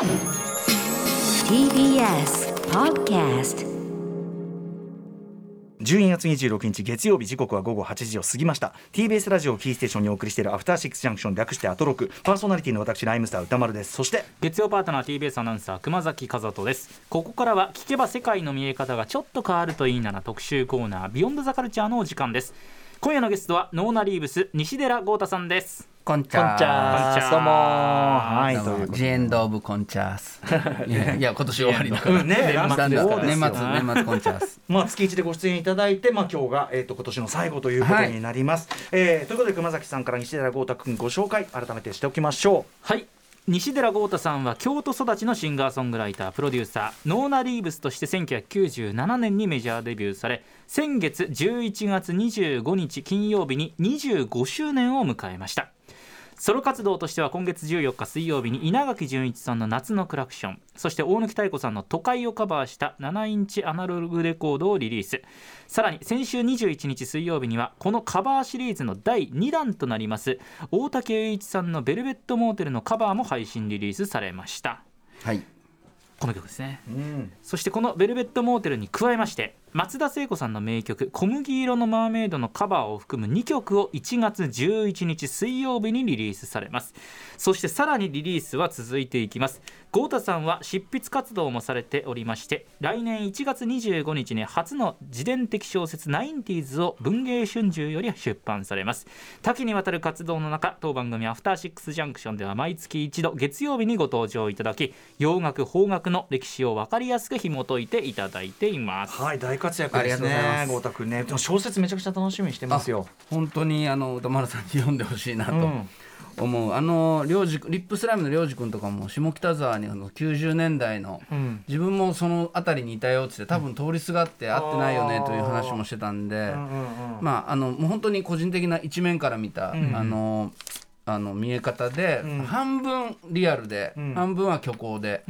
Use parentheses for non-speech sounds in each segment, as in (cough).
TBS Podcast 12月26日月曜日時刻は午後8時を過ぎました。TBS ラジオキーステーションにお送りしているアフターシックスジャンクション略してアトロク。パーソナリティの私ライムスター歌丸です。そして月曜パートナー TBS アナウンサー熊崎和人です。ここからは聞けば世界の見え方がちょっと変わるといいなな特集コーナービヨンドザカルチャーのお時間です。今夜のゲストはノーナリーブス西寺豪太さんですこんちゃー。こんちゃー。どうもはいジエンドオブコンチャース。(laughs) いや今年終わりだから。うんね。年末年末年末年末コンチャース。(laughs) まあ、月一でご出演いただいて、まあ、今日が、えー、と今年の最後ということになります、えーということで熊崎さんから西寺豪太君ご紹介改めてしておきましょはい。西寺豪太さんは京都育ちのシンガーソングライタープロデューサーノーナ・リーブスとして1997年にメジャーデビューされ先月11月25日金曜日に25周年を迎えましたソロ活動としては今月14日水曜日に稲垣潤一さんの「夏のクラクション」そして大貫妙子さんの「都会」をカバーした7インチアナログレコードをリリース。さらに先週21日水曜日にはこのカバーシリーズの第2弾となります大竹栄一さんの「ベルベットモーテル」のカバーも配信リリースされました。はい。この曲ですね。う、うん、そしてこの「ベルベットモーテル」に加えまして松田聖子さんの名曲「小麦色のマーメイド」のカバーを含む2曲を1月11日水曜日にリリースされます。そしてさらにリリースは続いていきます。豪太さんは執筆活動もされておりまして来年1月25日に初の自伝的小説「ナインティーズを文藝春秋より出版されます。多岐にわたる活動の中当番組「アフターシックスジャンクション」では毎月一度月曜日にご登場いただき洋楽邦楽の歴史を分かりやすく紐解いていただいています。はい活躍ですね豪太君ね。でも小説めちゃくちゃ楽しみにしてますよ。本当にあの歌丸さんに読んでほしいなとうん。思う、あのリップスライムの領事君とかも下北沢にあの90年代のうん。自分もその辺りにいたよっつって多分通りすがって会ってないよねという話もしてたんで、うんうんうんまああのもう本当に個人的な一面から見た、ん。あのあの見え方で、うん。半分リアルで、うん。半分は虚構で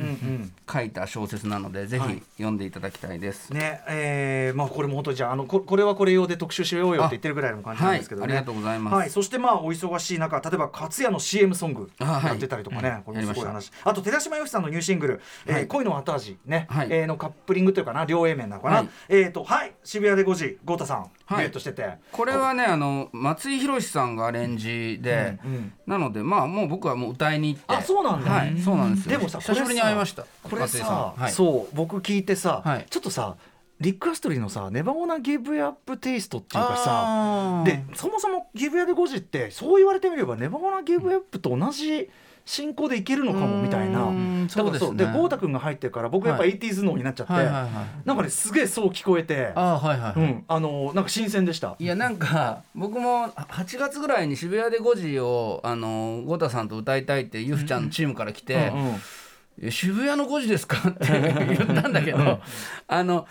書いた小説なので、ぜはい。ひ読んでいただきたいです。ねえーまあこれも本当にじゃああのここれはこれ用で特集しようよって言ってるぐらいの感じなんですけどね、はいありがとうございます。はい、そしてまあお忙しい中例えば勝也の CM ソングやってたりとかね、うんこれもすごい話。あと寺島由紀さんのニューシングル「えーはい。恋の後味ね」はい。えーのカップリングというかな両 A 面なのかな、はい。えっ、とはい渋谷で5時豪太さん、はい。デュエットしてて。これはねあの松井宏さんがアレンジで、うんうんなのでまあもう僕はもう歌いに行って。あそうなんだ。はいそうなんですよ。でもさ久しぶりに会いました。これさはい、そう僕聞いてさ、はい。ちょっとさリック・アストリーのさ「ネバゴナ・ギブ・アップ・テイスト」っていうかさでそもそもギブ・アで5時ってそう言われてみればネバゴナ・ギブ・アップと同じ進行でいけるのかもみたいな。うんだからそうで豪太君が入ってるから僕やっぱはい。80s 脳になっちゃって、なんかねすげえそう聞こえて。あーはいはい、はい。うん、あのなんか新鮮でした。いやなんか僕も8月ぐらいに渋谷で5時をあのゴタさんと歌いたいってゆふちゃんのチームから来てうんうん「え渋谷の5時ですか?」って (laughs) 言ったんだけどあの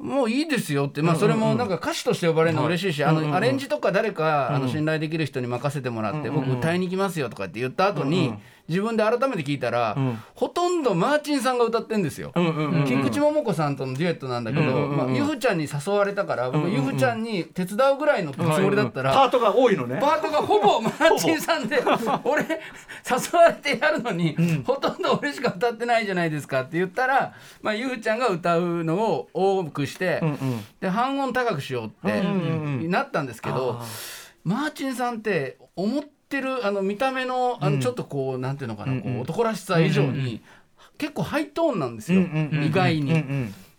もういいですよって、まあ、それもなんか歌手として呼ばれるの嬉しいし、あのアレンジとか誰か、あの信頼できる人に任せてもらって、僕歌いに行きますよとかって言った後に、自分で改めて聞いたら、ほとんどマーチンさんが歌ってんですよ。うんうんうん菊池桃子さんとのデュエットなんだけど、まあ、ゆふちゃんに誘われたから僕ゆふちゃんに手伝うぐらいのつもりだったら、パートが多いのね。パートがほぼマーチンさんで俺誘われてやるのに、ほとんど俺しか歌ってないじゃないですかって言ったら、まあ、ゆうちゃんが歌うのを多くして、うんうん。で半音高くしようってうんうんうんなったんですけど、マーチンさんって思ってるあの見た目のあのちょっとこう、なんていうのかな、こう男らしさ以上に、結構ハイトーンなんですよ、意外に。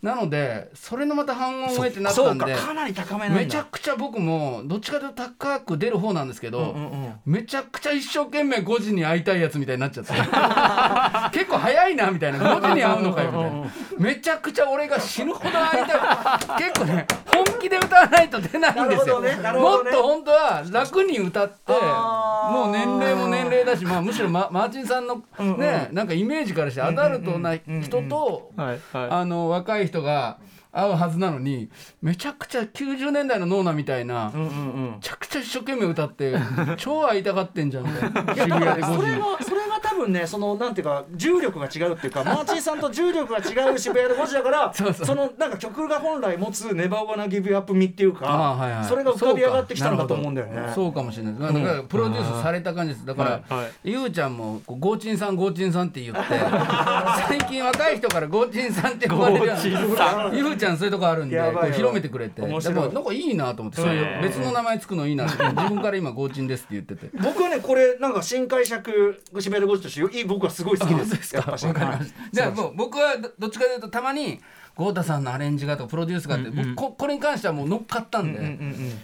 うんうんなのでそれのまた半音上ってなったんでかなり高めめちゃくちゃ僕もどっちかというと高く出る方なんですけど、うんうんうん。めちゃくちゃ一生懸命5時に会いたいやつみたいになっちゃって。(laughs) 結構早いなみたいな。5時に会うのかよみたいな。めちゃくちゃ俺が死ぬほど会いたい。結構ね本気で歌わないと出ないんですよ、ねなるもっと本当は楽に歌ってもう年齢も年齢だし、まあ、むしろママーチンさんのね、なんかイメージからしてアダルトな人とはいはいあの若い人人が会うはずなのにめちゃくちゃ90年代のノーナみたいな、うんうんうん。めちゃくちゃ一生懸命歌って (laughs) 超会いたがってんじゃん。みたいな渋谷で5時それはそれが多分ねそのなんていうか重力が違うっていうかマーチンさんと重力が違う渋谷で5時だからそのなんか曲が本来持つ「ネバーワナギブアップミ」っていうか、あはいはい。それが浮かび上がってきたのかと思うんだよね。そうか。もしれないだからプロデュースされた感じです。だから、はいはい。ゆうちゃんもゴーチンさんゴーチンさんって言って (laughs) 最近若い人からゴーチンさんって呼ばれるようなゆうちゃんそういうとこあるんで広めてくれて。でもなんかいいなと思ってそういう別の名前つくのいいなって。(laughs) 自分から今ゴーチンですって言ってて。僕はねこれなんか新解釈渋谷で5時としていい僕はすごい好きです。じゃあもう僕はどどっちかというとたまに豪太さんのアレンジがとかプロデュースがあって、僕ここれに関してはもう乗っかったんで、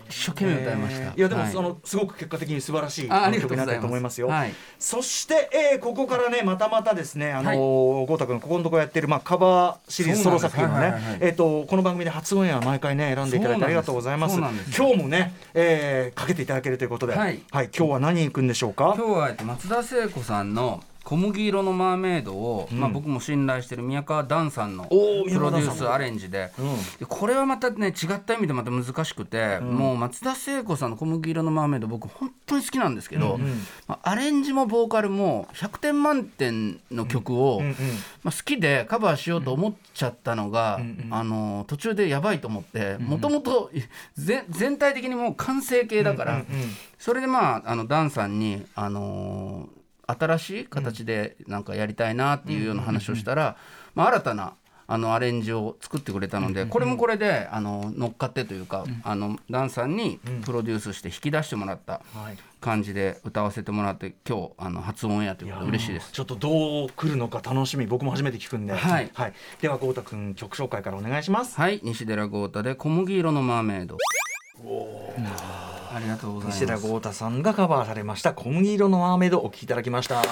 一生懸命歌いました、いやでもはい。そのすごく結果的に素晴らしい曲になったうございますと思います。よ。はい。そして、えーここからねまたまたですねあのはい。ー豪太君ここのところやってるまあカバーシリーズソロ作品をねはいはいはいえっとこの番組で初オンエア毎回ね選んでいただいてありがとうございます。今日もね、えーかけていただけるということで、ははい。い、今日は何行くんでしょうか？今日はえっと松田聖子さんの小麦色のマーメイドを、まあ、僕も信頼してる宮川ダンさんのプロデュースアレンジで,、でこれはまたね違った意味でまた難しくて、もう松田聖子さんの小麦色のマーメイド僕本当に好きなんですけど、まあ、アレンジもボーカルも100点満点の曲を、まあ、好きでカバーしようと思っちゃったのが、あの途中でやばいと思ってもともと全体的にもう完成形だから、それでまああのダンさんにあのー新しい形でなんかやりたいなっていうような話をしたら、まあ、新たなあのアレンジを作ってくれたので、これもこれであの乗っかってというか、あのダンさんにプロデュースして引き出してもらったはい。感じで歌わせてもらって今日あの初オンエアということで嬉しいです。ちょっとどう来るのか楽しみ僕も初めて聞くんで、はい。では豪太君曲紹介からお願いします。はい。西寺豪太で小麦色のマーメイド。ありがとうございます。西田豪太さんがカバーされました。小麦色のマーメイドお聴きいただきました。い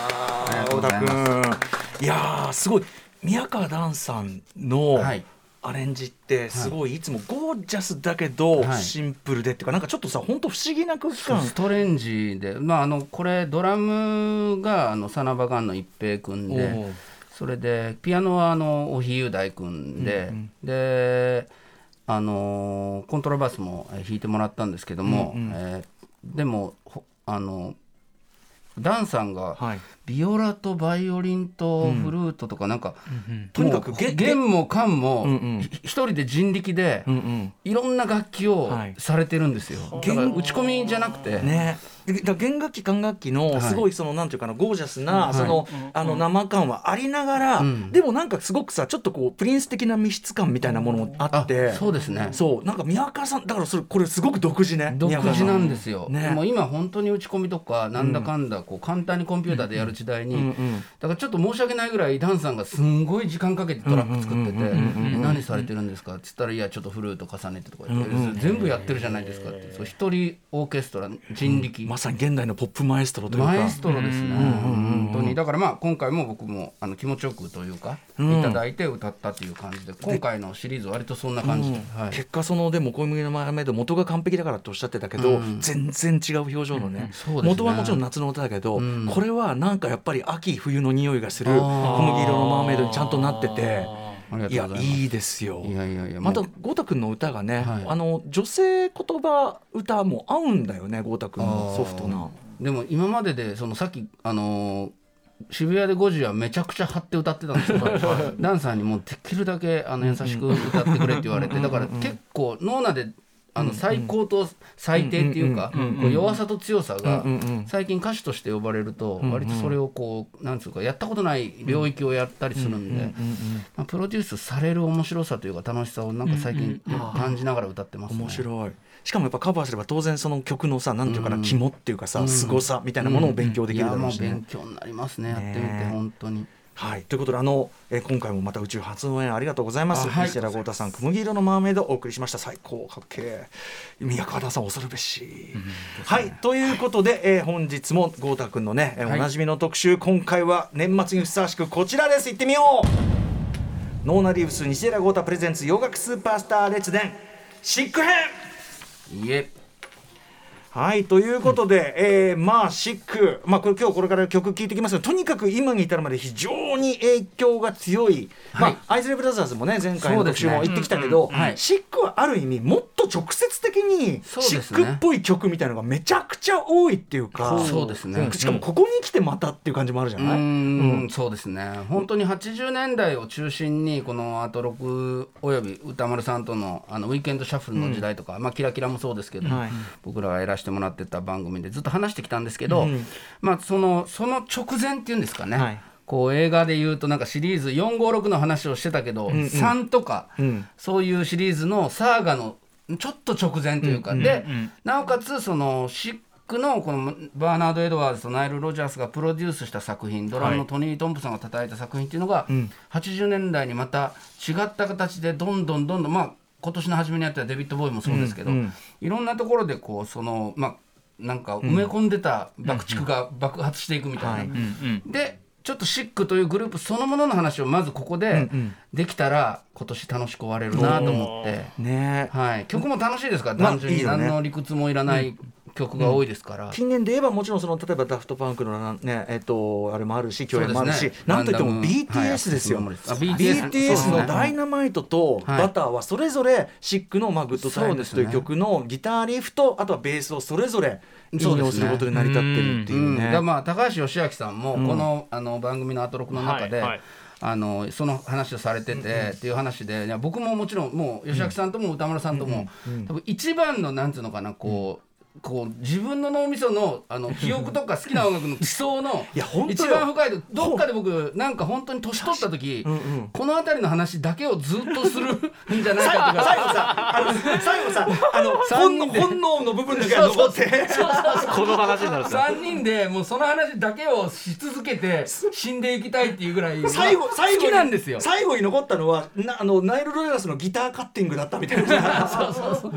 やーすごい。宮川ダさんのはい。アレンジってすごいい。つもゴージャスだけどはい。シンプルでっていうかなんかちょっとさ本当不思議な空気感。ストレンジで、まあ、あのこれドラムがあのサナバガンの一平君おう。でそれでピアノはあの大日雄大君で、であのコントラバスもえー弾いてもらったんですけども、えーでもほあのダンさんがはい。ビオラとバイオリンとフルートとかなんか、とにかく弦も管も一人で人力でうんうん。いろんな楽器をはい。されてるんですよ。打ち込みじゃなくて、ね弦楽器管楽器のすごいその、なんていうかなゴージャスな、その、あの生感はありながら、ん。でもなんかすごくさちょっとこうプリンス的な密室感みたいなものもあってあそうですね。そう。なんか宮川さんだからそれこれすごく独自ね独自なんですよ、ねでも今本当に打ち込みとかなんだかんだこう簡単にコンピューターでやる時代に、だからちょっと申し訳ないぐらいダンさんがすんごい時間かけてトラック作ってて「え何されてるんですか?」って言ったら「いやちょっとフルート重ねて」とか言って、全部やってるじゃないですかって。そう一人オーケストラ人力、まさに現代のポップマエストロというか。マエストロですね、本当に。だからまあ今回も僕もあの気持ちよくというか、いただいて歌ったという感じで今回のシリーズ割とそんな感じで、はい。結果そのでも小麦のマーメイド元が完璧だからっておっしゃってたけど、全然違う表情のね,、ね。元はもちろん夏の歌だけど、これはなんかやっぱり秋冬の匂いがする小麦色のマーメイドにちゃんとなってていやいいいですよ。いやいやいやまたもう。豪太君の歌がね、はい。あの女性言葉歌も合うんだよね豪太君のソフトな。でも今まででそのさっきあのー渋谷で5時はめちゃくちゃ張って歌ってたんですけどダンさんにもうできるだけあの優しく歌ってくれって言われてだから結構ノーナであの最高と最低っていうか弱さと強さが最近歌手として呼ばれると割とそれをこうなんつうかやったことない領域をやったりするんでまあプロデュースされる面白さというか楽しさをなんか最近感じながら歌ってますね。面白い。しかもやっぱカバーすれば当然その曲のさなんていうかな肝っていうかさ凄さみたいなものを勉強できるだろうしね。いやもう勉。強になりますねやってみてね本当に。はい、ということであの、えー今回もまた宇宙初応援ありがとうございます。あはい。西田豪太さん小麦色のマーメイドお送りしました。最高かっけえ宮川田さん恐るべし。はい。ということで、えー本日も豪太くんのね、えーはい。おなじみの特集今回は年末にふさわしくこちらです。行ってみよう。ノーナリーブス西寺豪太プレゼンツ洋楽スーパースター列伝シック編。いえはいということで、えーまあシック、まあ、これ今日これから曲聴いてきますがとにかく今に至るまで非常に影響が強い、はい。まあ、アイズレブラザーズもね前回の特集も言ってきたけど、うんうんはい。シックはある意味もっと直接的にシックっぽい曲みたいなのがめちゃくちゃ多いっていうかそうですね。ん。しかもここに来てまたっていう感じもあるじゃうない、んそうですね。本当に80年代を中心にこのアトロクおよび歌丸さんとのあのウィーケンドシャッフルの時代とか、まあ、キラキラもそうですけど、はい。僕らがやらせてもらってた番組でずっと話してきたんですけど、うん。まあ、そのその直前っていうんですかね、はい。こう映画でいうとなんかシリーズ456の話をしてたけど、んうん。3とか、うん。そういうシリーズのサーガのちょっと直前というか、で、うんなおかつそのシックのこのバーナード・エドワーズとナイル・ロジャースがプロデュースした作品ドラムのトニー・トンプソンが叩いた作品っていうのが、ん。80年代にまた違った形でどんどんどんどんまあ今年の初めにやったデヴィッド・ボウイもそうですけど、うんうん。いろんなところでこうそのまあなんか埋め込んでた爆竹が爆発していくみたいな。でちょっと Chic というグループそのものの話をまずここでうんできたら今年楽しく終われるなと思って、ね。はい、曲も楽しいですか？らまあ単純に何の理屈もいらない曲が多いですから、近年で言えばもちろんその例えば Daft Punk のなねえっとあれもあるし共演もあるし、ねなんといっても BTS ですよ、はいあ BTS の「そうですね。ダイナマイト」と「はい。 Butter」はそれぞれ Chic の「まあ、 Good Times」という曲のギターリフとあとはベースをそれぞれ引用することに成り立ってるっていうねから。まあ高橋義明さんもこの,、あの番組のアトロクの中で、はいはい。あのその話をされてて、っていう話で僕ももちろんもう吉明さんとも歌丸さんとも、多分一番のなんていうのかなこう。こう自分の脳みそのあの (laughs) 記憶とか好きな音楽の地層の一よ。番深いとどっかで僕なんか本当に年取った時、うんうんこの辺りの話だけをずっとするんじゃないかとか。最後さあの最後さあの (laughs) 三本能の部分だけが残って。この話になると3人でもうその話だけをし続けて死んでいきたいっていうぐらい最後最後なんですよ。最後に残ったのはなあのナイル・ロジャースのギターカッティングだったみたいな。(laughs) そうそうそう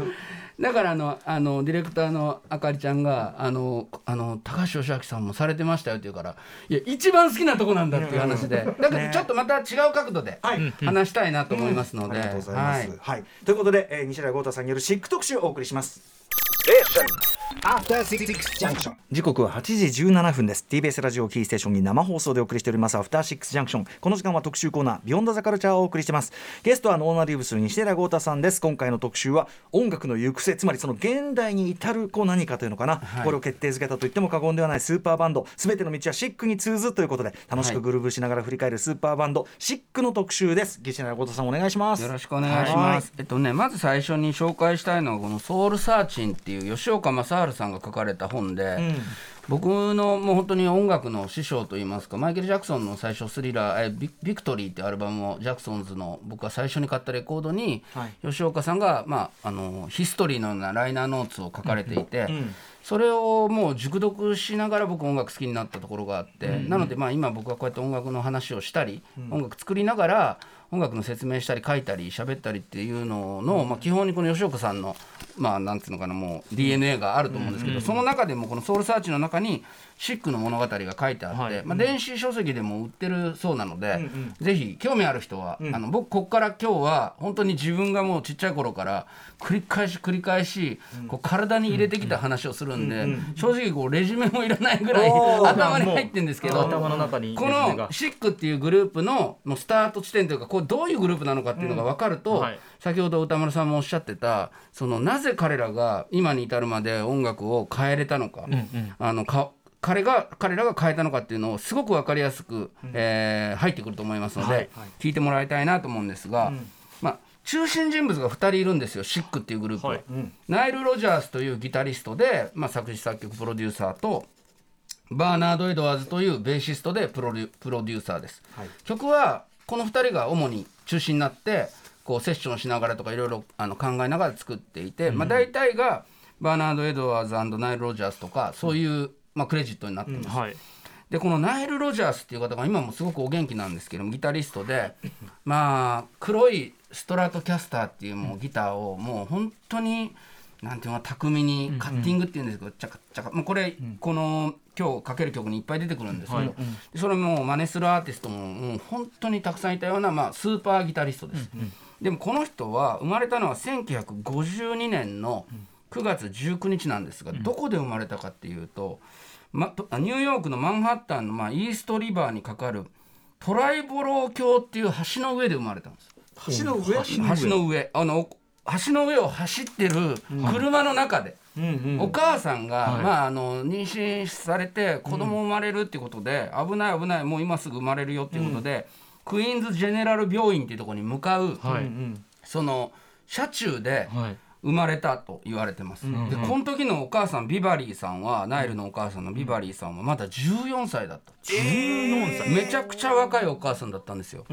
だからあのあのディレクターのあかりちゃんがあのあの高橋義明さんもされてましたよって言うからいや一番好きなとこなんだっていう話で。だからちょっとまた違う角度ではい。話したいなと思いますので、ありがとうございます。ははい。い、ということで、えー、西寺郷太さんによるシック特集をお送りします。時刻は8時17分です。TBS ラジオキーステーションに生放送でお送りしております。アフターシックスジャンクションこの時間は特集コーナービヨンドザカルチャーをお送りしてます。ゲストはノーナリーブス西寺郷太さんです。今回の特集は音楽の行く末つまりその現代に至るこう何かというのかな、はい。これを決定づけたと言っても過言ではないスーパーバンド。すべての道はシックに通ずということで楽しくグルーブしながら振り返るスーパーバンド、シックの特集です。西寺郷太さんお願いします。よろしくお願いします。えっとね、まず最初に紹介したいのはこの「ソウルサーチン」っていう吉岡正治さんが書かれた本で、ん。僕のもう本当に音楽の師匠といいますかマイケル・ジャクソンの最初スリラー「えビビクトリー」っていうアルバムをジャクソンズの僕が最初に買ったレコードに、はい。吉岡さんが、まあ、あのヒストリーのようなライナーノーツを書かれていて。んそれをもう熟読しながら僕音楽好きになったところがあって、なのでまあ今僕はこうやって音楽の話をしたり、音楽作りながら音楽の説明したり書いたり喋ったりっていうのの、まあ、基本にこの吉岡さんのまあなんていうのかなもう DNA があると思うんですけど、その中でもこの「ソウルサーチ」の中にシックの物語が書いてあって、はい。まあ、電子書籍でも売ってるそうなので、ぜひ興味ある人は、あの僕ここから今日は本当に自分がもうちっちゃい頃から繰り返し繰り返しこう体に入れてきた話をするんで、正直こうレジュメもいらないぐらい頭に入ってるんですけど頭の中にこのシックっていうグループのもうスタート地点というかこうどういうグループなのかっていうのが分かると、うんはい。先ほど歌丸さんもおっしゃってたそのなぜ彼らが今に至るまで音楽を変えれたのか、あのか彼が彼らが変えたのかっていうのをすごく分かりやすく、えー入ってくると思いますので、はい聞いてもらいたいなと思うんですが、まあ、中心人物が2人いるんですよ。シックっていうグループ。は、はいナイル・ロジャースというギタリストで、まあ、作詞作曲プロデューサーとバーナード・エドワーズというベーシストでプロデューサーです、はい。曲はこの2人が主に中心になってこうセッションしながらとかいろいろあの考えながら作っていて、まあ、大体がバーナード・エドワーズナイル・ロジャースとかそういう、まあ、クレジットになってます、はい。でこのナイル・ロジャースっていう方が今もすごくお元気なんですけどもギタリストで (laughs) まあ黒いストラトキャスターっていうもうギターをもう本当になんていうのか巧みにカッティングっていうんですけど、チャカチャカもうこれ、この今日かける曲にいっぱい出てくるんですけど、はい。でそれも真似するアーティストももう本当にたくさんいたような、まあ、スーパーギタリストです。でもこの人は生まれたのは1952年の9月19日なんですが、どこで生まれたかっていうと、ま、とニューヨークのマンハッタンの、まあ、イーストリバーにかかるトライボロー橋っていう橋の上で生まれたんです。橋の上？橋の上。あの橋の上を走ってる車の中で、お母さんが、はい。まあ、あの妊娠されて子供生まれるっていうことで、危ない危ないもう今すぐ生まれるよっていうことで、クイーンズ・ジェネラル病院っていうところに向かう、はい。その車中ではい生まれたと言われてます、でこの時のお母さんビバリーさんはナイルのお母さんのビバリーさんはまだ14歳だった、14歳。めちゃくちゃ若いお母さんだったんですよ、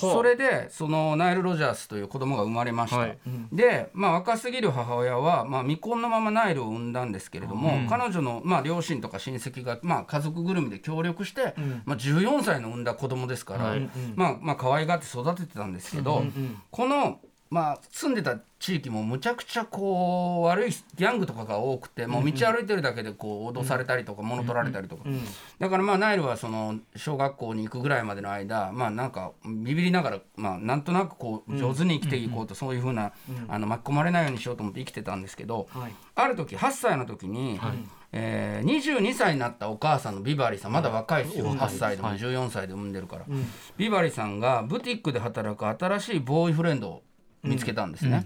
それでそのナイル・ロジャースという子供が生まれました、はい。で、まあ、若すぎる母親は、まあ、未婚のままナイルを産んだんですけれども、彼女の、まあ、両親とか親戚が、まあ、家族ぐるみで協力して、まあ、14歳の産んだ子供ですから、はい。まあまあ可愛がって育ててたんですけど、この、まあ、住んでた地域もむちゃくちゃこう悪いギャングとかが多くてもう道歩いてるだけでこう脅されたりとか物取られたりとか、だからまあナイルはその小学校に行くぐらいまでの間まあなんかビビりながらまあなんとなくこう上手に生きていこうとそういうふうなあの巻き込まれないようにしようと思って生きてたんですけど、ある時8歳の時に、えー22歳になったお母さんのビバリーさんまだ若いですよ、8歳でも14歳で産んでるから、ビバリーさんがブティックで働く新しいボーイフレンドを見つけたんですね。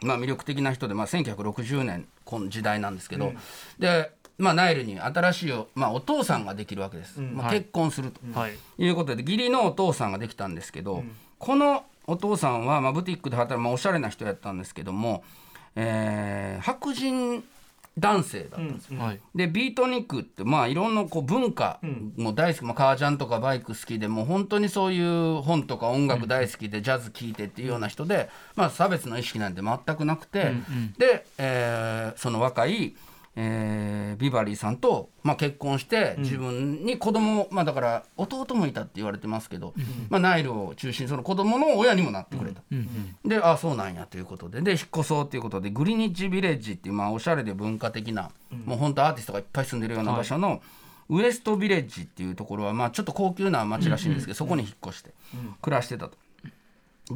まあ、魅力的な人で、まあ、1960年この時代なんですけど、で、まあ、ナイルに新しいお,、まあ、お父さんができるわけです、まあ、はい。結婚すると、はい。いうことで義理のお父さんができたんですけど、このお父さんは、まあ、ブティックで働く、まあ、おしゃれな人やったんですけども、えー白人男性だったんですよ。はいでビートニックってまあいろんなこう文化も大好き、まあ、革ジャンとかバイク好きでもう本当にそういう本とか音楽大好きでジャズ聴いてっていうような人で、まあ、差別の意識なんて全くなくて、で、えーその若い、えービバリーさんと、まあ、結婚して自分に子供をまあだから弟もいたって言われてますけど、まあ、ナイルを中心にその子供の親にもなってくれた。であそうなんやということで。で引っ越そうということでグリニッジビレッジっていう、まあ、おしゃれで文化的な、もう本当アーティストがいっぱい住んでるような場所の、ウエストビレッジっていうところは、まあ、ちょっと高級な町らしいんですけど、そこに引っ越して暮らしてたと。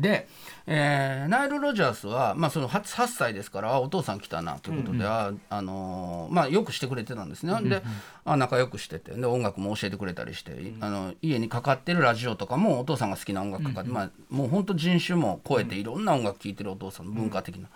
で、えーナイル・ロジャースは、まあ、その 8, 8歳ですからあお父さん来たなということで、ああのーまあ、よくしてくれてたんですね、であ仲良くしててで音楽も教えてくれたりして、あの家にかかってるラジオとかもお父さんが好きな音楽かかって、まあ、もう本当人種も超えていろんな音楽聴いてるお父さんの文化的な。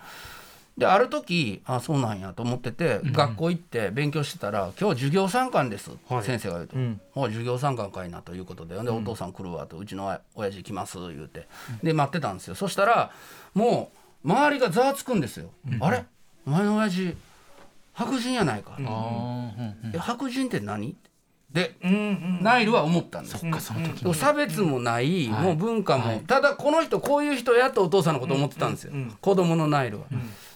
である時あそうなんやと思ってて、学校行って勉強してたら「今日授業参観です」先生が言うと「お授業参観かいな」ということで「でお父さん来るわ」と「うちの親親父来ます」言うて。で待ってたんですよ。そしたらもう周りがざわつくんですよ「あれ？お前の親父白人やないか」あえ白人って何?」で、ナイルは思ったんです。ーその時差別もない、もう文化も、ただこの人こういう人やとお父さんのこと思ってたんですよ、子供のナイルは。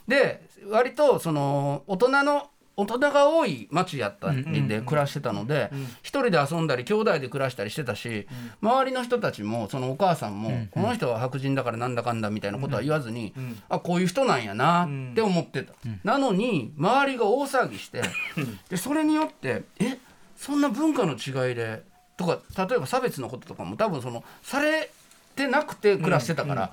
で割とその大人の大人が多い町やったりで暮らしてたので一人で遊んだり兄弟で暮らしたりしてたし周りの人たちもそのお母さんもこの人は白人だからなんだかんだみたいなことは言わずにあこういう人なんやなって思ってた。なのに周りが大騒ぎしてでそれによってえそんな文化の違いでとか例えば差別のこととかも多分そのされてなくて暮らしてたから、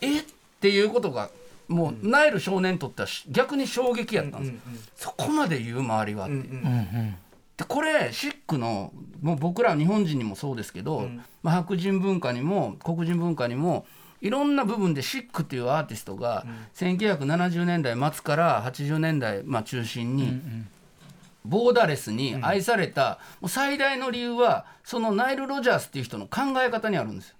え？っていうことがもうナイル少年にとってはし逆に衝撃やったんです。よ、そこまで言う周りはって。いう。でこれシックのもう僕ら日本人にもそうですけど、まあ、白人文化にも黒人文化にもいろんな部分でシックっていうアーティストが1970年代末から80年代、まあ、中心にボーダレスに愛された、もう最大の理由はそのナイル・ロジャースっていう人の考え方にあるんですよ。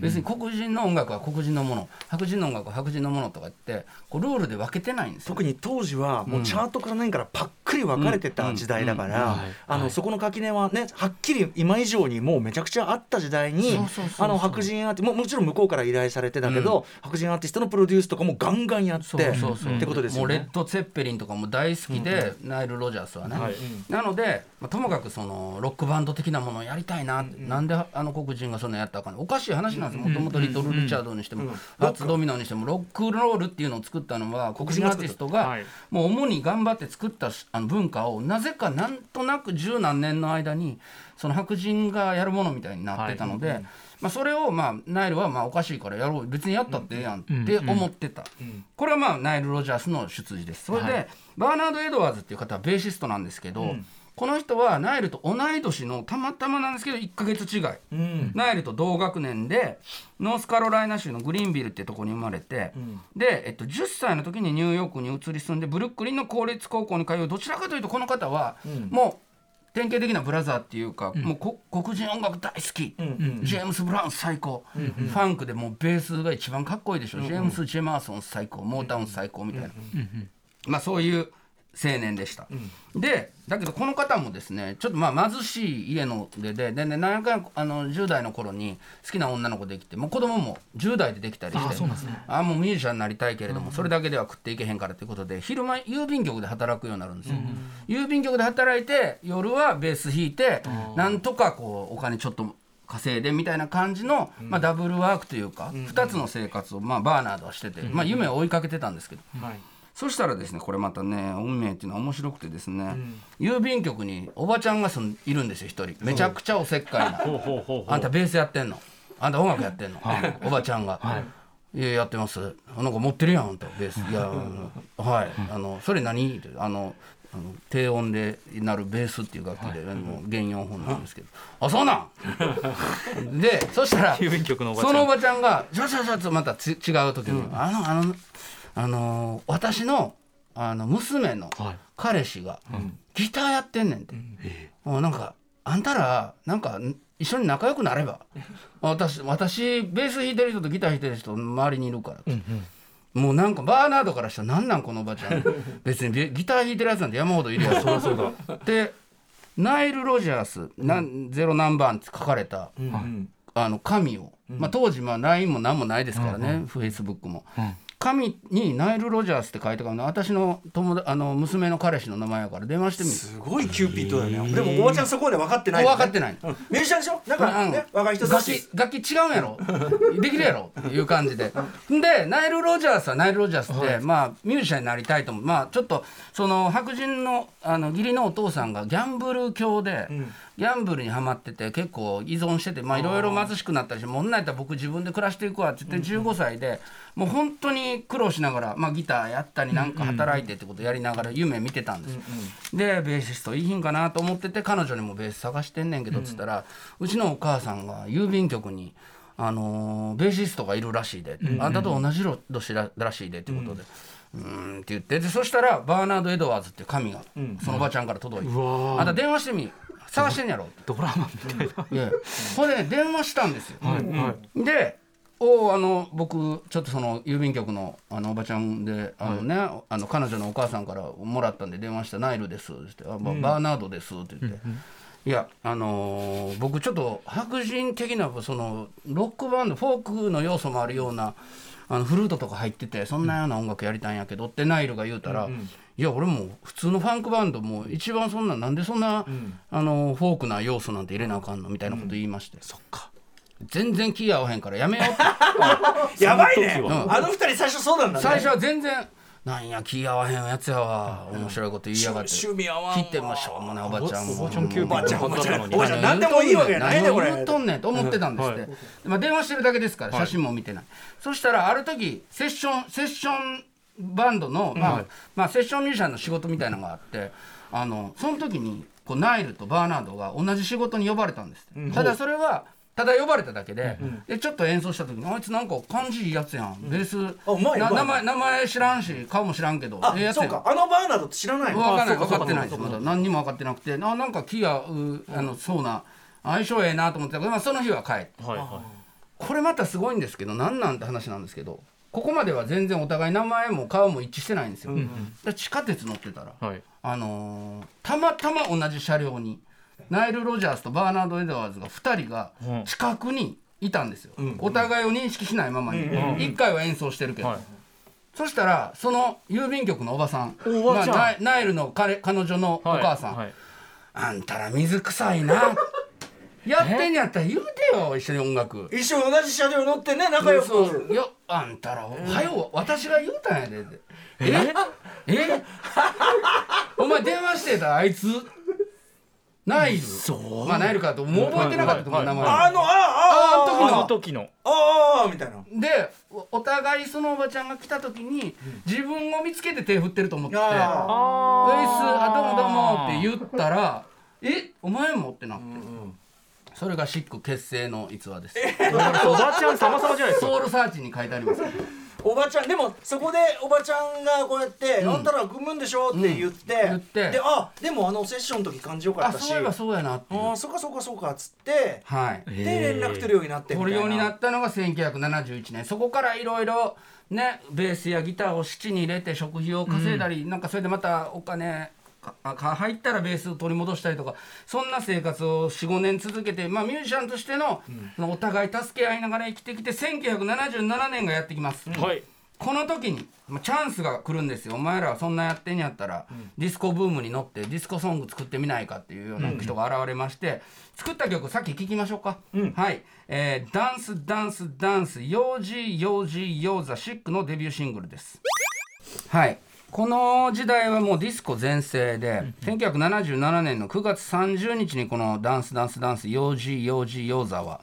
別に黒人の音楽は黒人のもの白人の音楽は白人のものとかってこうルールで分けてないんですよ。特に当時はもうチャートから何からパックリ分かれてた時代だからあのそこの垣根はねはっきり今以上にもうめちゃくちゃあった時代に白人アーティももちろん向こうから依頼されてだけど白人アーティストのプロデュースとかもガンガンやってそうそうそうってことですよね。もうレッド・ツェッペリンとかも大好きで、ナイル・ロジャースはね、はいなので、まあ、ともかくそのロックバンド的なものをやりたいなって、なんであの黒人がそんなやったかおかしい話なんですよ。もともとリトル・リチャードにしても、初ドミノにしてもロックロールっていうのを作ったのは黒人アーティストが、はい。もう主に頑張って作ったしあの文化をなぜかなんとなく十何年の間にその白人がやるものみたいになってたので、まあ、それをまあナイルはまあおかしいからやろう。別にやったってええやんって思ってた、これはまあナイル・ロジャースの出自です。それで、はいバーナード・エドワーズっていう方はベーシストなんですけど、この人はナイルと同い年のたまたまなんですけど1ヶ月違い、うん。ナイルと同学年でノースカロライナ州のグリーンビルっていうところに生まれて、で、えっと、10歳の時にニューヨークに移り住んでブルックリンの公立高校に通うどちらかというとこの方は、もう典型的なブラザーっていうか、もうこ黒人音楽大好き、ジェームス・ブラウン最高、ファンクでもうベースが一番かっこいいでしょ、ジェームス・ジェマーソン最高モータウン最高みたいな、まあそういう青年でした、でだけどこの方もですねちょっとまあ貧しい家のでででね何回あの10代の頃に好きな女の子できてもう子供も10代でできたりしてあもうミュージシャンになりたいけれども、それだけでは食っていけへんからということで昼間郵便局で働くようになるんですよ、郵便局で働いて夜はベース弾いて、なんとかこうお金ちょっと稼いでみたいな感じの、まあ、ダブルワークというか、2つの生活を、まあ、バーナードはしてて、まあ、夢を追いかけてたんですけど、はいそしたらですねこれまたね運命っていうのは面白くてですね、郵便局におばちゃんがそのいるんですよ一人。めちゃくちゃおせっかいな。ほうほうほうほう。あんたベースやってんの？あんた音楽やってんの、おばちゃんが。い。ややってます。なんか持ってるやんあんたベース。いやはい。あのそれ何？ってあのあの低音でなるベースっていう楽器でもう弦4本なんですけど「あそうなん! (laughs)」でそしたら郵便局のおばちゃん。そのおばちゃんがちょちょちょっとまたつ違う時に、あのあのあの私のあの娘のはい。彼氏がギターやってんねんって、もうなんかあんたらなんか一緒に仲良くなれば私私ベース弾いてる人とギター弾いてる人周りにいるからって、もうなんかバーナードからしたらなんなんこのおばちゃん。(laughs) 別にビギター弾いてるやつなんて山ほどいるやつ。そうだでナイル・ロジャースなんゼロ何番って書かれた、うんあの紙を、まあ、当時まあ LINE も何もないですからね、フェイスブックも、紙にナイル・ロジャースって書いてから私の友達あの娘の彼氏の名前やから。電話してみる。すごいキューピッドだよねでもおばちゃんそこまで分かってない分かってない。うん。ミュージシャンでしょ？だからねうん若い人楽器楽器違うんやろ。できるやろ。っていう感じで。でナイル・ロジャースはナイル・ロジャースって、まあミュージシャンになりたいと思う。まあちょっとその白人のあの義理のお父さんがギャンブル狂で、ギャンブルにはまってて結構依存しててまあいろいろ貧しくなったりしてもんなんやったら僕自分で暮らしていくわって言って15歳でもう本当に苦労しながら、まあ、ギターやったりなんか働いてってことやりながら夢見てたんですよ。でベーシストいいひんかなと思ってて彼女にもベース探してんねんけどっつったら、うちのお母さんが郵便局に。あのーベーシストがいるらしいで、あんたと同じ年ららしいでってことで、うーんって言ってでそしたらバーナード・エドワーズっていう紙が、そのおばちゃんから届いて「あんた電話してみ探してんやろ」ドラマみたいな。ほんでね電話したんですよ。でおあの僕ちょっとその郵便局のあのおばちゃんであの、ねあの彼女のお母さんからもらったんで電話した「ナイルです」ってあ、ばバーナードです」って言って。いやあのー僕ちょっと白人的なそのロックバンドフォークの要素もあるようなあのフルートとか入っててそんなような音楽やりたいんやけどってナイルが言うたら、いや俺も普通のファンクバンドも一番そんななんでそんな、あのフォークな要素なんて入れなあかんのみたいなこと言いまして、そっか。全然気合わへんからやめようって。(laughs) やばいね。その時は。あの二人最初そうなんだね。最初は全然なんや気合わへんやつやわ。面白いこと言いやがって。趣味合わんわ。切ってもしょうもないおばちゃんも。おばちゃんおばちゃんおばちゃんおばちゃん何でもいいわけやないねこれ。何をとんねんと思ってたんですって、まあ、電話してるだけですから写真も見てない、そしたらある時セッションセッションバンドの、まあまあ、セッションミュージシャンの仕事みたいなのがあってあのその時にこうナイルとバーナードが同じ仕事に呼ばれたんですただそれはただ呼ばれただけで,、でちょっと演奏した時にあいつなんか感じいいやつやん。ベース、あうまいなうまい。名前名前知らんし顔も知らんけどあええやつやん。そうか。あのバーナードって知らないの分かんない分かってないですまだ何にも分かってなくて。あなんか気がうあのそうな相性ええなと思ってたけど、まあ、その日は帰って。はいはこれまたすごいんですけど何なんて話なんですけどここまでは全然お互い名前も顔も一致してないんですよ、で地下鉄乗ってたら、いはい。あのーたまたま同じ車両にナイル・ロジャースとバーナード・エドワーズが2人がうん。近くにいたんですよ、お互いを認識しないままに、1回は演奏してるけど、はい。そしたらその郵便局のおばさん。おばちゃん。まあナイルの彼彼女のおはい母さん、はい。あんたら水臭いな。(laughs) やってんやったら言うてよ一緒に音楽。一緒に同じ車両乗ってね仲良く。そういやあんたらおはよう私が言うたんやで。え？え？(laughs) お前電話してたあいつ？ナイルまあナイルかと。もう覚えてなかったと思う名前。あのああああの時のあの時のああみたいなでおお互いそのおばちゃんが来た時に自分を見つけて手振ってると思って「ウェイスああどうもどうも」って言ったら「えお前も?」ってなってそれがシック結成の逸話ですおばちゃん様々じゃないですかソウルサーチに書いてありますおばちゃんでもそこでおばちゃんがこうやって「あん。たら組むんでしょ」って言って、言って。であでもあのセッションの時感じよかあったし。そういえばそうやなって。あーそっかそっかそっかっつってはい。で連絡取るようになって取るようになったのが1971年。そこからいろいろねベースやギターを七に入れて食費を稼いだり、なんかそれでまたお金入ったらベースを取り戻したりとかそんな生活を45年続けて、まあ、ミュージシャンとしての,、そのお互い助け合いながら生きてきて1977年がやってきます。はい。この時にまあチャンスが来るんですよ。お前らはそんなやってんやったら、ディスコブームに乗ってディスコソング作ってみないかっていうような人が現れまして、作った曲さっき聞きましょうか、はい、えーダンスダンスダンスヨージーヨージーヨーザシックのデビューシングルです。はいこの時代はもうディスコ全盛で、1977年の9月30日にこの「ダンスダンスダンスヨージーヨージーヨーザ」は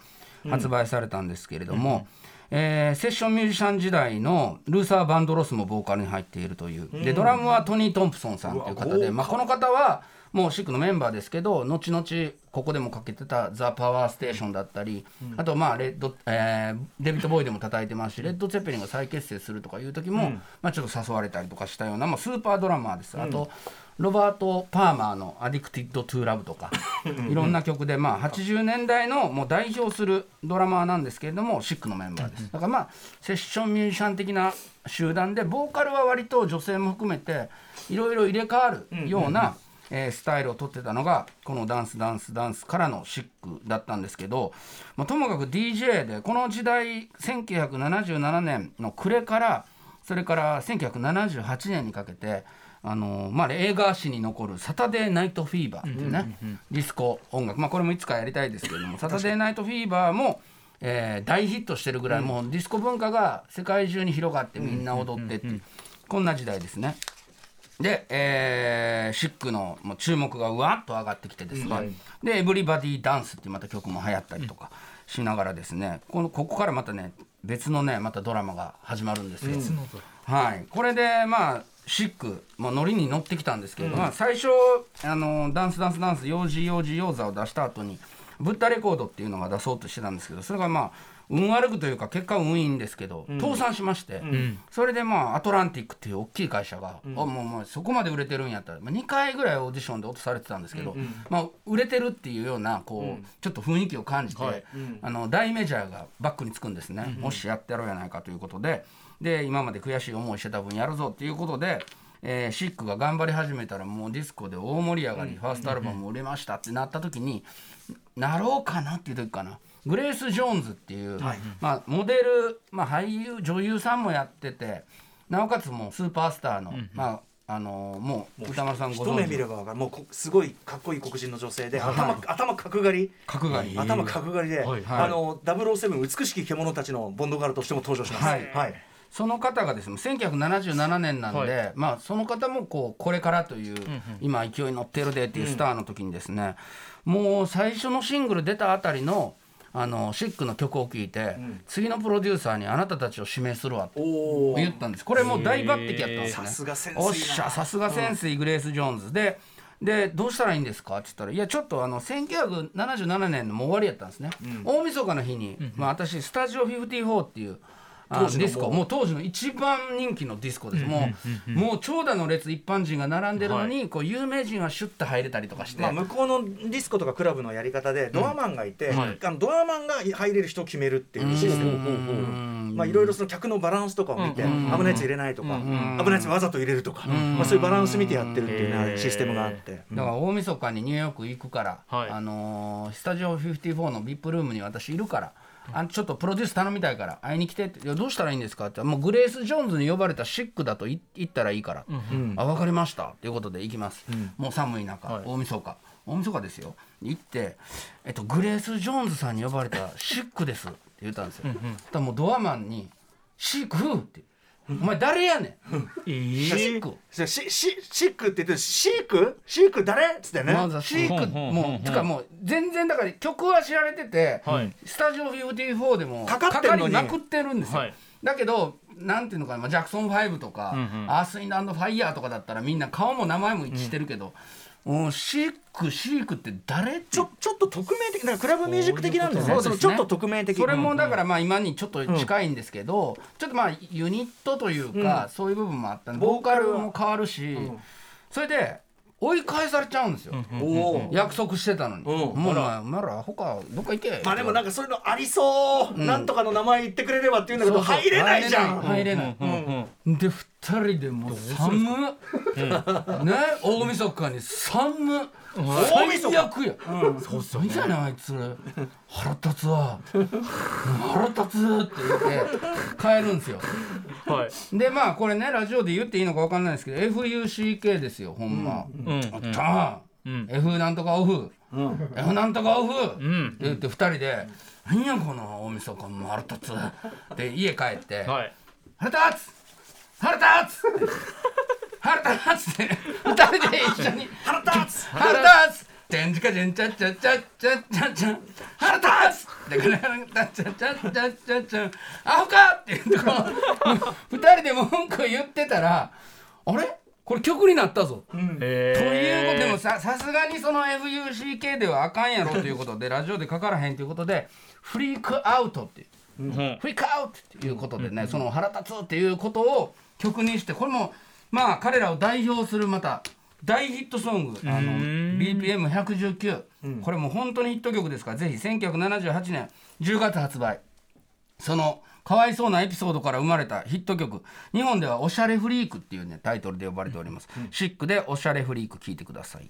発売されたんですけれども、えーセッションミュージシャン時代のルーサー・バンドロスもボーカルに入っているという、でドラムはトニー・トンプソンさんという方で、まあ、この方はもうシックのメンバーですけど後々ここでもかけてた「ザ・パワーステーション」だったり、あとまあレッド、えーデビッド・ボウイでも叩いてますしレッド・ツェッペリンが再結成するとかいう時も、まあ、ちょっと誘われたりとかしたような、まあ、スーパードラマーです。あとロバート・パーマーの「アディクティッド・トゥ・ラブ」とかいろんな曲で、まあ、80年代のもう代表するドラマーなんですけれどもシックのメンバーです。だからまあセッションミュージシャン的な集団でボーカルは割と女性も含めていろいろ入れ替わるような、えースタイルをとってたのがこの「ダンスダンスダンス」からのシックだったんですけど、まあ、ともかく DJ でこの時代1977年の暮れからそれから1978年にかけてあのまあ、映画史に残る「サタデーナイトフィーバー」っていうね、ディスコ音楽、まあ、これもいつかやりたいですけれども「サタデーナイトフィーバーも」えー大ヒットしてるぐらい、もうディスコ文化が世界中に広がってみんな踊ってっていう、こんな時代ですね。で、えーシックのもう注目がうわっと上がってきてですね、で「エブリバディダンス」っていうまた曲も流行ったりとかしながらですね。このここからまたね別のねまたドラマが始まるんですよ。はい、これでまあシック、まあ、ノリに乗ってきたんですけど、まあ、最初あのダンスダンスダンス幼児幼児幼座を出した後にブッダレコードっていうのが出そうとしてたんですけどそれがまあ運悪くというか結果運いいんですけど、倒産しまして、それでまあアトランティックっていう大きい会社が、あもうもうそこまで売れてるんやったら、まあ、2回ぐらいオーディションで落とされてたんですけど、まあ、売れてるっていうようなこう、ちょっと雰囲気を感じて、あの大メジャーがバックにつくんですね、もしやってやろうやないかということで。で今まで悔しい思いしてた分やるぞっていうことで。えーシックが頑張り始めたらもうディスコで大盛り上がり、ファーストアルバムも売れましたってなった時になろうかなっていう時かなグレース・ジョーンズっていう、まあ、モデル、まあ、俳優女優さんもやっててなおかつもうスーパースターの、まああのーもう歌丸さんご一目存知見れば分かる。もうこすごいかっこいい黒人の女性で頭頭角刈り。角刈り。頭角刈りで、はいあの007美しき獣たちのボンドガールとしても登場します。はい。はい。その方がですね1977年なんで、はまあその方もこうこれからという、今勢いに乗ってるでっていうスターの時にですね、もう最初のシングル出たあたりのあのシックの曲を聴いて、次のプロデューサーにあなたたちを指名するわと。言ったんです。これもう大抜擢やったんですね。さすが潜水な。おっしゃさすが潜水グレース・ジョーンズ。ででどうしたらいいんですか？って言ったら「いやちょっとあの1977年のもう終わりやったんですね、大晦日の日に、まあ、私スタジオ54っていうあ当時のディスコ。もう。当時の一番人気のディスコです、もうもう長蛇の列一般人が並んでるのに、こう有名人はシュッと入れたりとかして、まあ、向こうのディスコとかクラブのやり方でドアマンがいて、はい。あのドアマンが入れる人を決めるっていうシステム、うん。まあ、いろいろその客のバランスとかを見て、危ないやつ入れないとか、危ないやつわざと入れるとか、まあ、そういうバランス見てやってるっていうねシステムがあって。だから大晦日にニューヨーク行くから、はい。あのースタジオ54の VIP ルームに私いるから。あのちょっとプロデュース頼みたいから会いに来てっていやどうしたらいいんですか？ってもうグレース・ジョーンズに呼ばれたシックだとい言ったらいいから、あ分かりました。ということで行きます、もう寒い中、はい。大晦日。大晦日ですよ。行って、えっと、グレース・ジョーンズさんに呼ばれたシックです。って言ったんですよ、そしたらもうドアマンに「シック!」ってお前誰やねん。えシック。シシシックって言ってるシーク？シーク誰？っつってね。まシーク。もうんつかもう全然だから曲は知られてて、はい。スタジオ54でもかかってりまくってるんですよ、はい。だけどなんていうのかなまあジャクソン5とか、アース・インド・ファイヤーとかだったらみんな顔も名前も一致してるけど、うんシークシークって誰？ちょちょっと匿名的なクラブミュージック的なんですね。そのちょっと匿名的。それもだからまあ今にちょっと近いんですけど、ちょっとまあユニットというか、そういう部分もあったんでボーカルも変わるし、それで追い返されちゃうんですよ、約束してたのに、うん。もうお前ら他どっか行け。まあでもなんかそういうのありそう、なんとかの名前言ってくれればって言うんだけど入れないじゃん。入れない、うん。うんうんで二人でもう寒っ、ね？大晦日に寒っ。大晦日最悪や、そうっすよねやねんあいつ。腹立つわ。腹立つって言って帰るんですよ。はい。でまあこれねラジオで言っていいのか分かんないですけど FUCK ですよほんま、うん。あった。ー、うん。F なんとかオフ、F なんとかオフ、ん。って言って二人で「何やこの大晦日の腹立つ」って家帰って。はい「腹立つ腹立つ! (laughs)」腹立つって。二人で一緒に「腹立つ。腹立つ!」てんちかちんちゃっちゃっちゃっちゃっちゃっちゃ腹立つでこれ腹立っちゃっちゃっちゃっちゃっちゃアホかって言ってこう二人で文句言ってたらあれこれ曲になったぞ、えということでもささすがにその FUCK ではあかんやろということでラジオでかからへんということでフリークアウトっていううんフリークアウトっていうことでね、その腹立つっていうことを曲にしてこれもまあ彼らを代表するまた大ヒットソング。あの BPM119、これもう本当にヒット曲ですからぜひ1978年10月発売。そのかわいそうなエピソードから生まれたヒット曲。日本では「おしゃれフリーク」っていうねタイトルで呼ばれております、シックで「おしゃれフリーク」聴いてください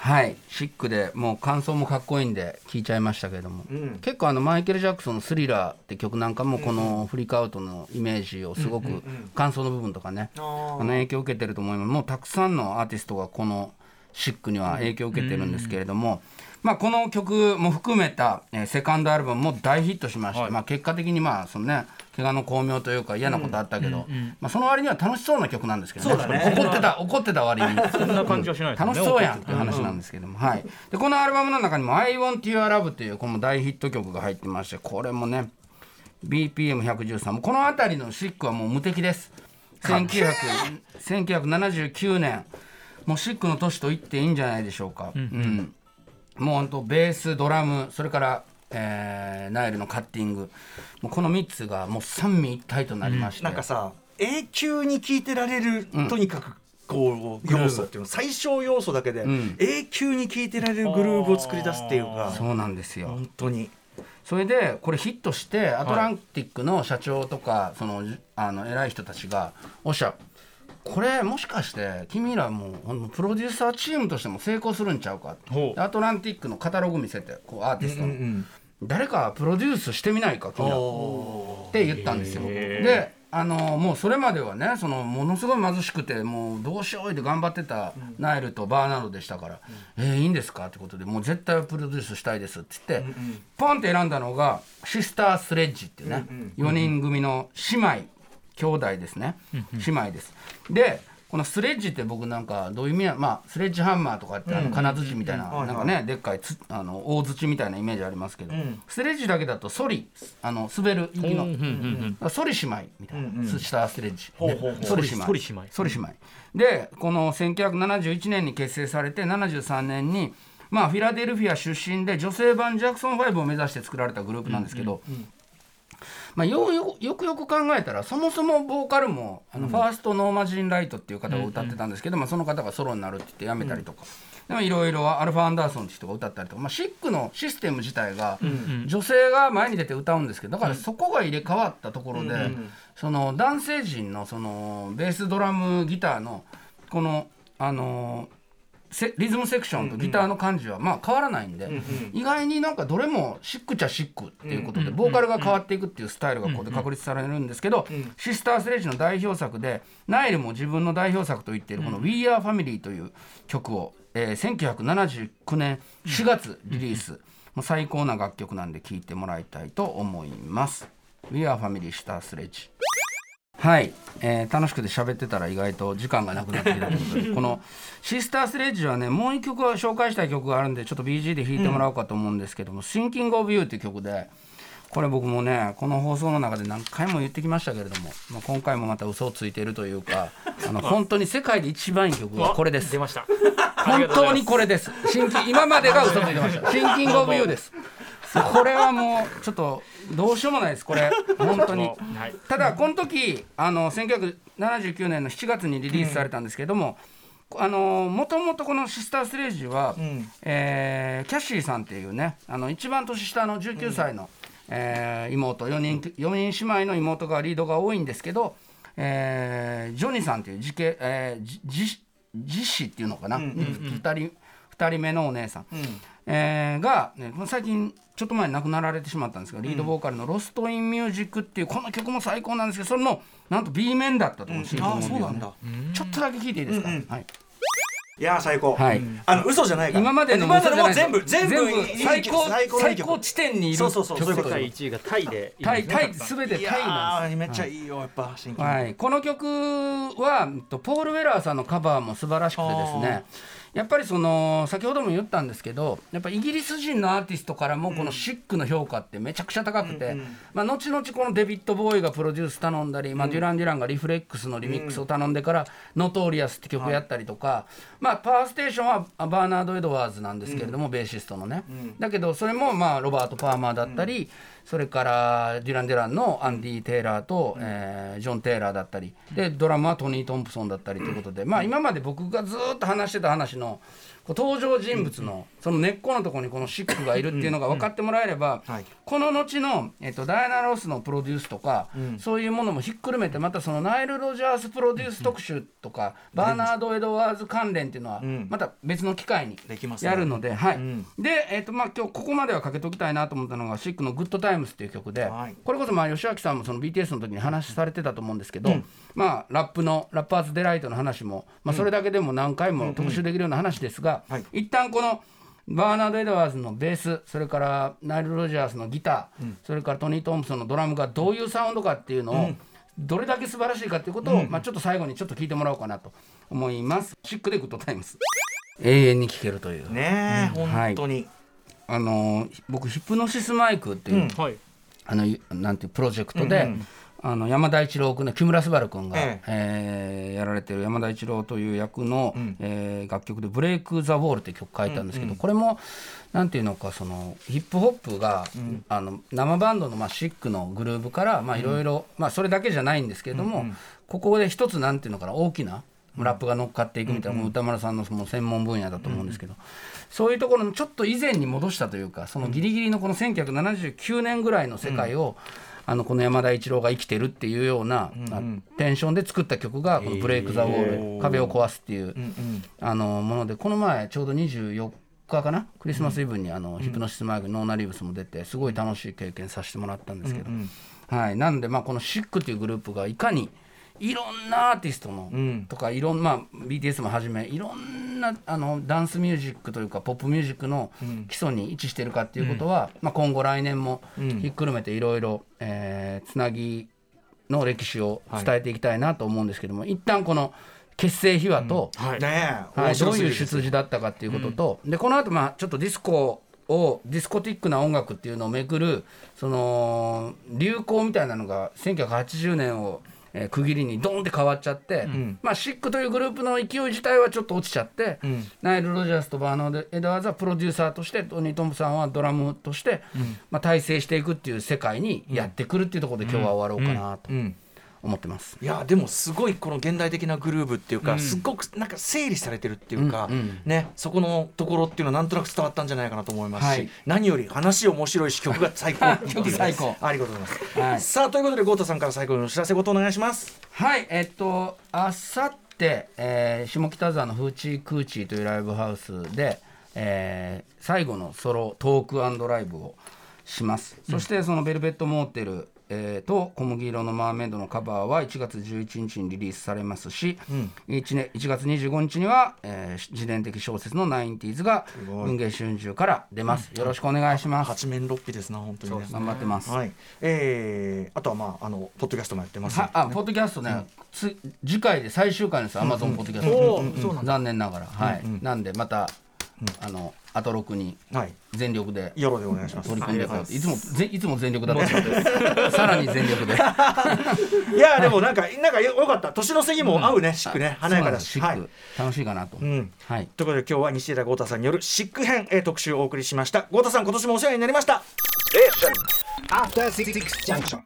はい。シックでもう感想もかっこいいんで聴いちゃいましたけれども、結構あのマイケル・ジャクソンの「スリラー」って曲なんかもこのフリークアウトのイメージをすごく感想の部分とかねあの影響を受けてると思います。もうたくさんのアーティストがこのシックには影響を受けてるんですけれども、まあ、この曲も含めた、えーセカンドアルバムも大ヒットしまして、まあ、結果的にまあそのね怪我の巧妙というか嫌なことあったけど、まあ、その割には楽しそうな曲なんですけどね。ね。怒ってた怒ってた割に。そんな感じはしない楽しそうやんっていう話なんですけども、はい、でこのアルバムの中にも「I Want Your Love」というこの大ヒット曲が入ってましてこれもね BPM113 もうこの辺りのシックはもう無敵です。1900 1979年。もうシックの年と言っていいんじゃないでしょうか、うんもうほんとベースドラムそれから、えーナイルのカッティング。もうこの3つがもう三位一体となりまして、なんかさ永久に聴いてられる、とにかくこう要素っていうの最小要素だけで、ん。永久に聴いてられるグルーヴを作り出すっていうか。そうなんですよ、本当に。それでこれヒットしてアトランティックの社長とかそのあの偉い人たちが「おっしゃこれもしかして君らもプロデューサーチームとしても成功するんちゃうか」アトランティックのカタログ見せてこうアーティストの、誰かプロデュースしてみないか君ら。って言ったんですよ。であのもうそれまではねそのものすごい貧しくてもうどうしようって頑張ってたナイルとバーナードでしたから「えーいいんですか?」ってことでもう絶対プロデュースしたいですって言ってポンって選んだのがシスタースレッジっていうね4人組の姉妹兄弟ですね。姉妹です。でこのスレッジって僕なんかどういう意味やまあスレッジハンマーとかってあの金槌みたいななんかねでっかいつあの大槌みたいなイメージありますけどスレッジだけだとソリあの滑る雪の。ソリ姉妹みたいなスタースレッジ。ソリ姉妹。ソリ姉妹。ソリ姉妹。でこの1971年に結成されて73年にまあフィラデルフィア出身で女性版ジャクソン5を目指して作られたグループなんですけど、まあ、ようよよくよく考えたらそもそもボーカルもあのファーストノーマジン・ライトっていう方が歌ってたんですけど、まあ、その方がソロになるって言って辞めたりとか。でもいろいろアルファ・アンダーソンって人が歌ったりとか、まあ、シックのシステム自体が女性が前に出て歌うんですけどだからそこが入れ替わったところで、その男性陣のそのベースドラムギターのこのあのせリズムセクションとギターの感じはまあ変わらないんで、意外になんかどれもシックちゃシックっていうことで、ボーカルが変わっていくっていうスタイルがここで確立されるんですけど、シスター・スレッジの代表作でナイルも自分の代表作と言っているこの「We Are Family」という曲を、えー1979年4月リリース、もう最高な楽曲なんで聴いてもらいたいと思います。We Are Family シスター・スレッジはい、えー楽しくて喋ってたら意外と時間がなくなってきたということで (laughs) この「シスタースレッジ」はねもう一曲は紹介したい曲があるんでちょっと BG で弾いてもらおうかと思うんですけども「Thinking of You」っていう曲でこれ僕もねこの放送の中で何回も言ってきましたけれども、まあ、今回もまた嘘をついているというかあの (laughs) 本当に世界で一番いい曲はこれです。出ました。本当にこれです。シンキ今までが嘘ついてました「(laughs) シンキング・オブ・ユー」ですこれはもうちょっとどうしようもないですこれ。本当に。はい。ただこの時あの1979年の7月にリリースされたんですけども、あのもともとこの「シスター・スレージは」ん。えーキャッシーさんっていうねあの一番年下の19歳の、えー妹4人4人姉妹の妹がリードが多いんですけど、えージョニさんっていう自家、えー、じじ次女っていうのかな、2人二人目のお姉さん、えーが、ね、最近ちょっと前に亡くなられてしまったんですがリードボーカルの「ロスト・イン・ミュージック」っていうこの曲も最高なんですけどそれのなんと B 面だったと思う、シンああそうなんだ。ちょっとだけ聞いていいですか、はい、いやー最高、はい。あの嘘じゃないから。今までの今までのも嘘じゃない全部全部いい最高最高のいい曲。最高地点にいるそうそうそう。そういうこと世界一位がタイでタイタイ全てタイなんです。ーめっちゃいいよやっぱはい、この曲はポール・ウェラーさんのカバーも素晴らしくてですねやっぱりその先ほども言ったんですけどやっぱイギリス人のアーティストからもこのシックの評価ってめちゃくちゃ高くて、まあ、後々このデビッド・ボウイがプロデュース頼んだり、まあ、デュラン・デュランがリフレックスのリミックスを頼んでから「ノトーリアス」って曲やったりとか、まあ、パワーステーションはあバーナード・エドワーズなんですけれども、ベーシストのね、だけどそれもまあロバート・パーマーだったり、それからデュラン・デュランのアンディ・テイラーと、えージョン・テイラーだったり。でドラムはトニー・トンプソンだったりということで、まあ、今まで僕がずっと話してた話の登場人物のその根っこのところにこのシックがいるっていうのが分かってもらえれば、はい。この後の、えっと、ダイアナ・ロスのプロデュースとか、そういうものもひっくるめてまたそのナイル・ロジャースプロデュース特集とか、バーナード・エドワーズ関連っていうのはん。また別の機会にやるので、はい。ん。で、えっとまあ、今日ここまではかけときたいなと思ったのがシックの「グッドタイムスっていう曲で、はい。これこそまあ芳朗さんもその BTS の時に話されてたと思うんですけど、まあラップのラッパーズ・デライトの話も、まあ、それだけでも何回も特集できるような話ですが、はい。一旦このバーナード・エドワーズのベースそれからナイル・ロジャースのギター、それからトニー・トンプソンのドラムがどういうサウンドかっていうのを、どれだけ素晴らしいかっていうことを、まあ、ちょっと最後にちょっと聞いてもらおうかなと思います。シックでグッドタイムス永遠に聴けるという、ねえ、うん。本当に、あのー僕ヒプノシスマイクっていう、はい。あのいなんていうプロジェクトで、あの山田一郎君ね木村昴君が、ええ。ーやられてる山田一郎という役の、えー楽曲で「ブレイク・ザ・ウォール」って曲書いたんですけど、これもなんていうのかそのヒップホップが、あの生バンドの、まあ、シックのグルーヴからまあいろいろまあそれだけじゃないんですけれども、ここで一つなんていうのかな大きなラップが乗っかっていくみたいな、歌丸さんのもう専門分野だと思うんですけど、そういうところのちょっと以前に戻したというかそのギリギリのこの1979年ぐらいの世界を、あのこの山田一郎が生きてるっていうような、あテンションで作った曲がこの「ブレイク・ザ・ウォール」壁を壊すっていう、あのものでこの前ちょうど24日かなクリスマスイブにあの、ヒプノシスマイクノーナリーブスも出てすごい楽しい経験させてもらったんですけど、はい、なんでまあこのシックっていうグループがいかにいろんなアーティストの、とかいろんまあ BTS もはじめいろんなあのダンスミュージックというかポップミュージックの基礎に位置してるかっていうことは、まあ、今後来年もひっくるめていろいろえーつなぎの歴史を伝えていきたいなと思うんですけども、一旦この結成秘話と、はい。ねえ、はい、面白どういう出自だったかっていうことと、でこの後まあちょっとディスコをディスコティックな音楽っていうのをめくるその流行みたいなのが1980年を、えー区切りにドーンって変わっちゃって、まあ、シックというグループの勢い自体はちょっと落ちちゃって、ナイル・ロジャースとバーナード・エドワーズはプロデューサーとしてトニー・トムさんはドラムとして、まあ、体制していくっていう世界にやってくるっていうところで今日は終わろうかなと。うん思ってます。いやでもすごいこの現代的なグルーブっていうか、すっごくなんか整理されてるっていうか、うんうん。ねそこのところっていうのはなんとなく伝わったんじゃないかなと思いますし、はい。何より話面白いし曲が最高 (laughs) 曲最高。ありがとうございます、はい。さあということで豪太さんから最後にお知らせごとお願いします。はい、えっと、あさって、えー下北沢のフーチークーチーというライブハウスで、えー最後のソロトークライブをします。そして、そのベルベットモーテルえーと小麦色のマーメイドのカバーは1月11日にリリースされますし、1, 年1月25日には、えー自伝的小説の「ナインティーズ」が文藝春秋から出ます、よろしくお願いします。八面六臂ですな本当にね。頑張ってます、はい。えー、あとはまああのポッドキャストもやってます。はあポッドキャストね、つ次回で最終回です。アマゾンポッドキャスト、残念ながら、はい、なんでまた、あのアトロクにはい。全力でよろでお願いします。取り組んでい。こうと。いつもぜいつも全力だったのでさらに全力で。(laughs) いやでもなんかなんかよよかった。年の瀬にも合うね、シックね。華やかだし。はいです。シック、楽しいかなと、ん。はい。ということで今日は西枝豪太さんによるシック編、えー特集をお送りしました。豪太さん今年もお世話になりました。After Six Junction.